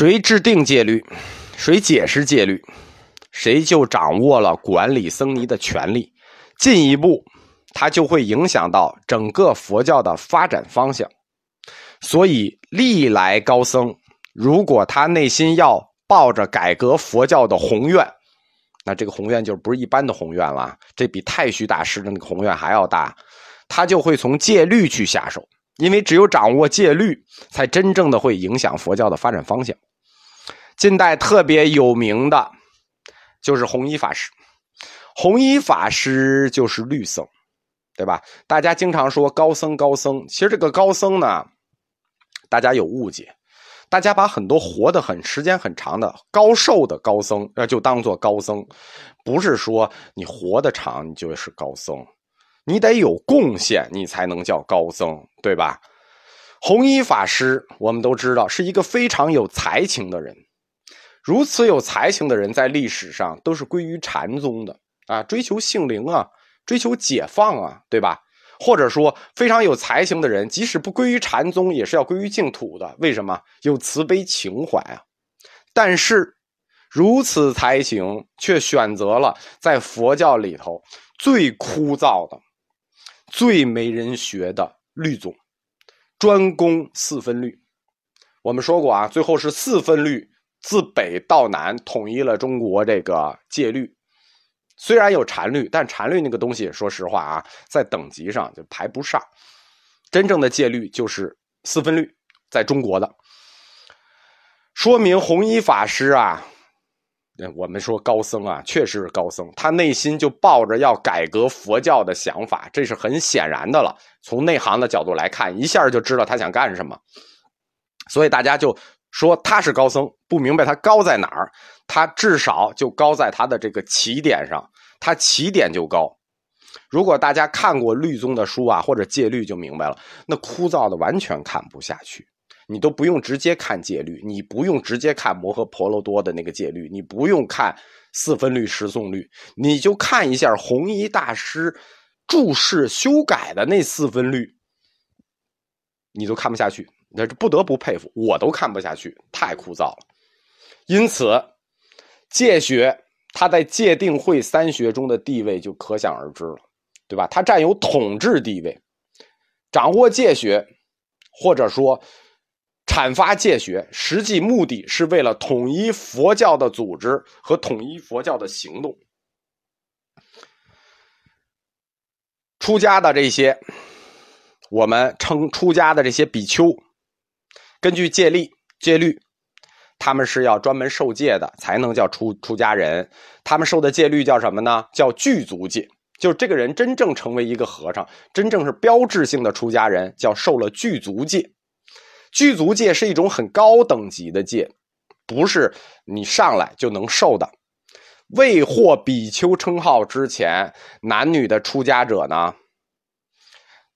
谁制定戒律，谁解释戒律，谁就掌握了管理僧尼的权利。进一步，它就会影响到整个佛教的发展方向。所以，历来高僧，如果他内心要抱着改革佛教的宏愿，那这个宏愿就不是一般的宏愿了，这比太虚大师的那个宏愿还要大。他就会从戒律去下手，因为只有掌握戒律，才真正的会影响佛教的发展方向。近代特别有名的，就是弘一法师。弘一法师就是律僧，对吧？大家经常说高僧高僧，其实这个高僧呢，大家有误解，大家把很多活得很时间很长的高寿的高僧，那就当做高僧，不是说你活得长你就是高僧。你得有贡献，你才能叫高僧，对吧？弘一法师，我们都知道是一个非常有才情的人。如此有才情的人，在历史上都是归于禅宗的啊，追求性灵啊，追求解放啊，对吧？或者说，非常有才情的人，即使不归于禅宗，也是要归于净土的。为什么？有慈悲情怀啊。但是，如此才情，却选择了在佛教里头最枯燥的。最没人学的律宗，专攻四分律。我们说过啊，最后是四分律自北到南统一了中国这个戒律。虽然有禅律，但禅律那个东西，说实话啊，在等级上就排不上。真正的戒律就是四分律，在中国的，说明弘一法师啊。我们说高僧啊，确实是高僧，他内心就抱着要改革佛教的想法，这是很显然的了。从内行的角度来看，一下就知道他想干什么。所以大家就说他是高僧，不明白他高在哪儿。他至少就高在他的这个起点上，他起点就高。如果大家看过律宗的书啊，或者戒律，就明白了，那枯燥的完全看不下去。你都不用直接看戒律，你不用直接看摩诃婆罗多的那个戒律，你不用看四分律、十诵律，你就看一下弘一大师注释修改的那四分律，你都看不下去，那不得不佩服，我都看不下去，太枯燥了。因此，戒学它在戒定慧三学中的地位就可想而知了，对吧？它占有统治地位，掌握戒学，或者说。阐发戒学，实际目的是为了统一佛教的组织和统一佛教的行动。出家的这些，我们称出家的这些比丘，根据戒律，戒律，他们是要专门受戒的，才能叫出出家人。他们受的戒律叫什么呢？叫具足戒。就是这个人真正成为一个和尚，真正是标志性的出家人，叫受了具足戒。具足戒是一种很高等级的戒，不是你上来就能受的。未获比丘称号之前，男女的出家者呢，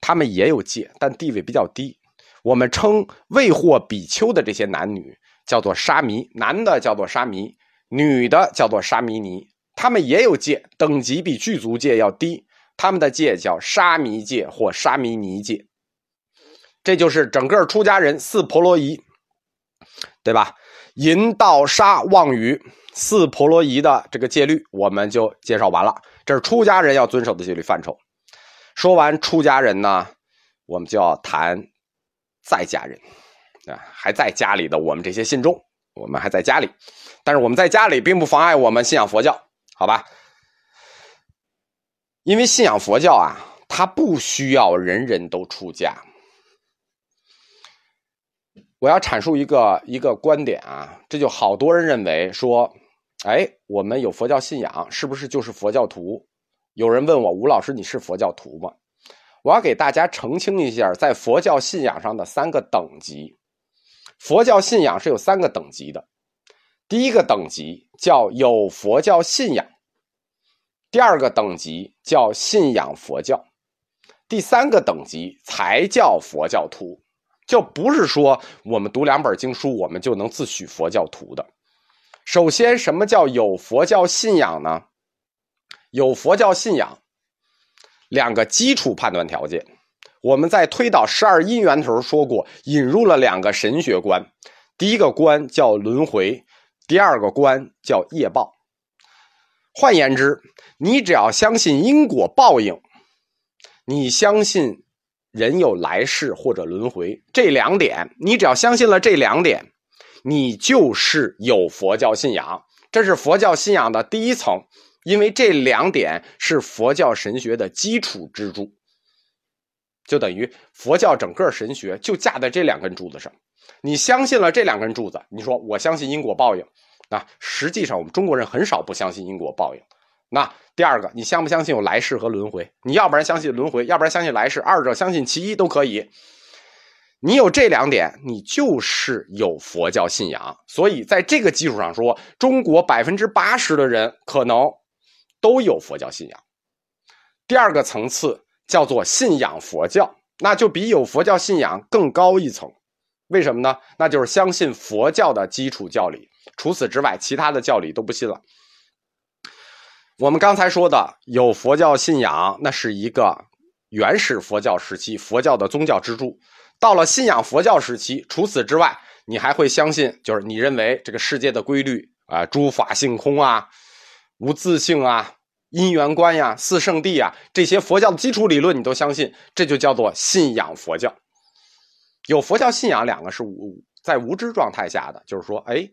他们也有戒，但地位比较低。我们称未获比丘的这些男女叫做沙弥，男的叫做沙弥，女的叫做沙弥尼。他们也有戒，等级比具足戒要低，他们的戒叫沙弥戒或沙弥尼戒。这就是整个出家人四婆罗夷，对吧？淫道杀妄语四婆罗夷的这个戒律，我们就介绍完了。这是出家人要遵守的戒律范畴。说完出家人呢，我们就要谈在家人啊，还在家里的我们这些信众，我们还在家里，但是我们在家里并不妨碍我们信仰佛教，好吧？因为信仰佛教啊，它不需要人人都出家。我要阐述一个一个观点啊，这就好多人认为说，哎，我们有佛教信仰，是不是就是佛教徒？有人问我，吴老师，你是佛教徒吗？我要给大家澄清一下，在佛教信仰上的三个等级。佛教信仰是有三个等级的，第一个等级叫有佛教信仰，第二个等级叫信仰佛教，第三个等级才叫佛教徒。就不是说我们读两本经书，我们就能自诩佛教徒的。首先，什么叫有佛教信仰呢？有佛教信仰，两个基础判断条件。我们在推导十二因缘的时候说过，引入了两个神学观。第一个观叫轮回，第二个观叫业报。换言之，你只要相信因果报应，你相信人有来世或者轮回这两点，你只要相信了这两点，你就是有佛教信仰。这是佛教信仰的第一层，因为这两点是佛教神学的基础支柱，就等于佛教整个神学就架在这两根柱子上。你相信了这两根柱子，你说我相信因果报应。啊，实际上我们中国人很少不相信因果报应。那第二个，你相不相信有来世和轮回？你要不然相信轮回，要不然相信来世，二者相信其一都可以。你有这两点，你就是有佛教信仰。所以在这个基础上说，中国百分之八十的人可能都有佛教信仰。第二个层次叫做信仰佛教，那就比有佛教信仰更高一层。为什么呢？那就是相信佛教的基础教理。除此之外，其他的教理都不信了。我们刚才说的有佛教信仰，那是一个原始佛教时期佛教的宗教支柱。到了信仰佛教时期，除此之外，你还会相信，就是你认为这个世界的规律啊，诸法性空啊，无自性啊，因缘观呀，四圣地啊，这些佛教的基础理论你都相信，这就叫做信仰佛教。有佛教信仰，两个是无在无知状态下的，就是说，哎。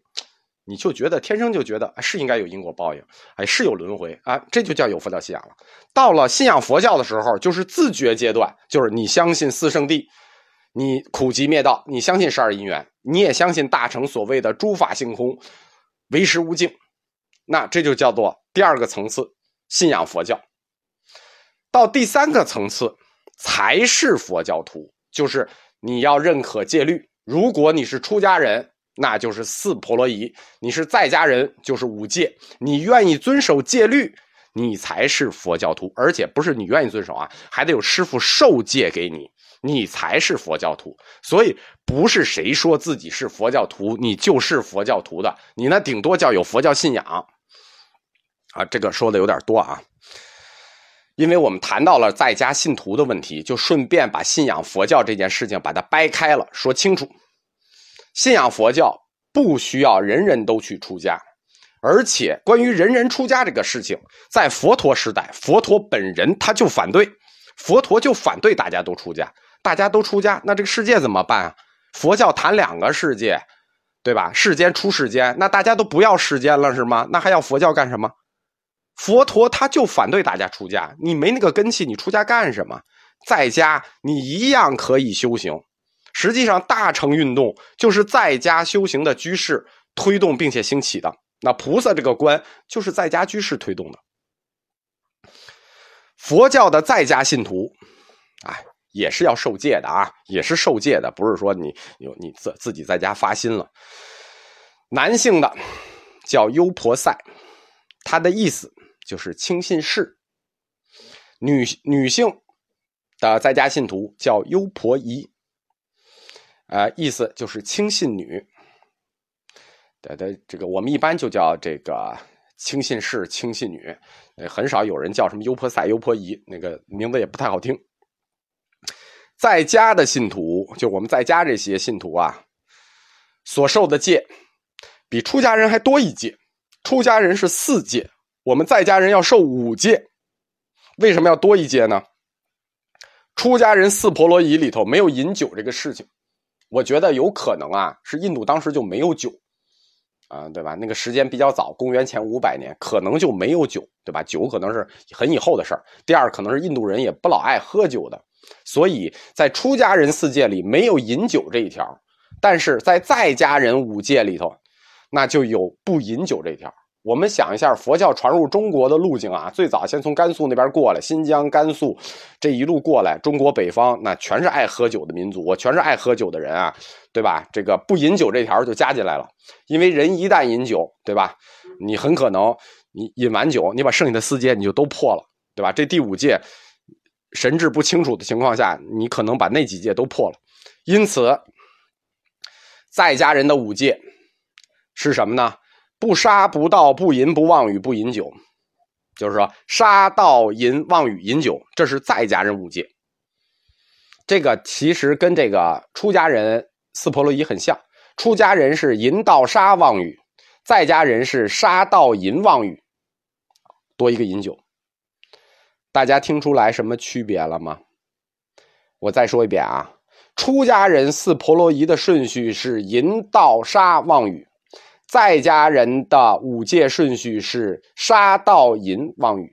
你就觉得天生就觉得是应该有因果报应，哎，是有轮回啊，这就叫有佛教信仰了。到了信仰佛教的时候，就是自觉阶段，就是你相信四圣地，你苦集灭道，你相信十二因缘，你也相信大乘所谓的诸法性空，唯识无境，那这就叫做第二个层次信仰佛教。到第三个层次才是佛教徒，就是你要认可戒律。如果你是出家人。那就是四婆罗夷，你是在家人，就是五戒，你愿意遵守戒律，你才是佛教徒，而且不是你愿意遵守啊，还得有师傅授戒给你，你才是佛教徒。所以不是谁说自己是佛教徒，你就是佛教徒的，你那顶多叫有佛教信仰啊。这个说的有点多啊，因为我们谈到了在家信徒的问题，就顺便把信仰佛教这件事情把它掰开了说清楚。信仰佛教不需要人人都去出家，而且关于人人出家这个事情，在佛陀时代，佛陀本人他就反对，佛陀就反对大家都出家，大家都出家，那这个世界怎么办啊？佛教谈两个世界，对吧？世间出世间，那大家都不要世间了是吗？那还要佛教干什么？佛陀他就反对大家出家，你没那个根气，你出家干什么？在家你一样可以修行。实际上，大乘运动就是在家修行的居士推动并且兴起的。那菩萨这个观就是在家居士推动的。佛教的在家信徒，哎，也是要受戒的啊，也是受戒的，不是说你有你自自己在家发心了。男性的叫优婆塞，他的意思就是轻信士。女女性的在家信徒叫优婆夷。呃，意思就是轻信女，的的这个我们一般就叫这个轻信士、轻信女，呃，很少有人叫什么优婆塞、优婆夷，那个名字也不太好听。在家的信徒，就我们在家这些信徒啊，所受的戒比出家人还多一戒。出家人是四戒，我们在家人要受五戒。为什么要多一戒呢？出家人四婆罗夷里头没有饮酒这个事情。我觉得有可能啊，是印度当时就没有酒，啊，对吧？那个时间比较早，公元前五百年，可能就没有酒，对吧？酒可能是很以后的事儿。第二，可能是印度人也不老爱喝酒的，所以在出家人四戒里没有饮酒这一条，但是在在家人五戒里头，那就有不饮酒这条。我们想一下，佛教传入中国的路径啊，最早先从甘肃那边过来，新疆、甘肃这一路过来，中国北方那全是爱喝酒的民族，全是爱喝酒的人啊，对吧？这个不饮酒这条就加进来了，因为人一旦饮酒，对吧？你很可能你饮完酒，你把剩下的四戒你就都破了，对吧？这第五戒神志不清楚的情况下，你可能把那几戒都破了。因此，在家人的五戒是什么呢？不杀不盗不淫不妄语不饮酒，就是说杀盗淫妄语饮酒，这是在家人五戒。这个其实跟这个出家人四婆罗夷很像。出家人是淫盗杀妄语，在家人是杀盗淫妄语，多一个饮酒。大家听出来什么区别了吗？我再说一遍啊，出家人四婆罗夷的顺序是淫盗杀妄语，在家人的五戒顺序是杀盗淫妄语，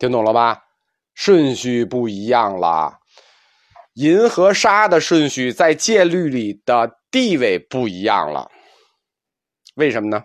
听懂了吧？顺序不一样了，淫和杀的顺序在戒律里的地位不一样了，为什么呢？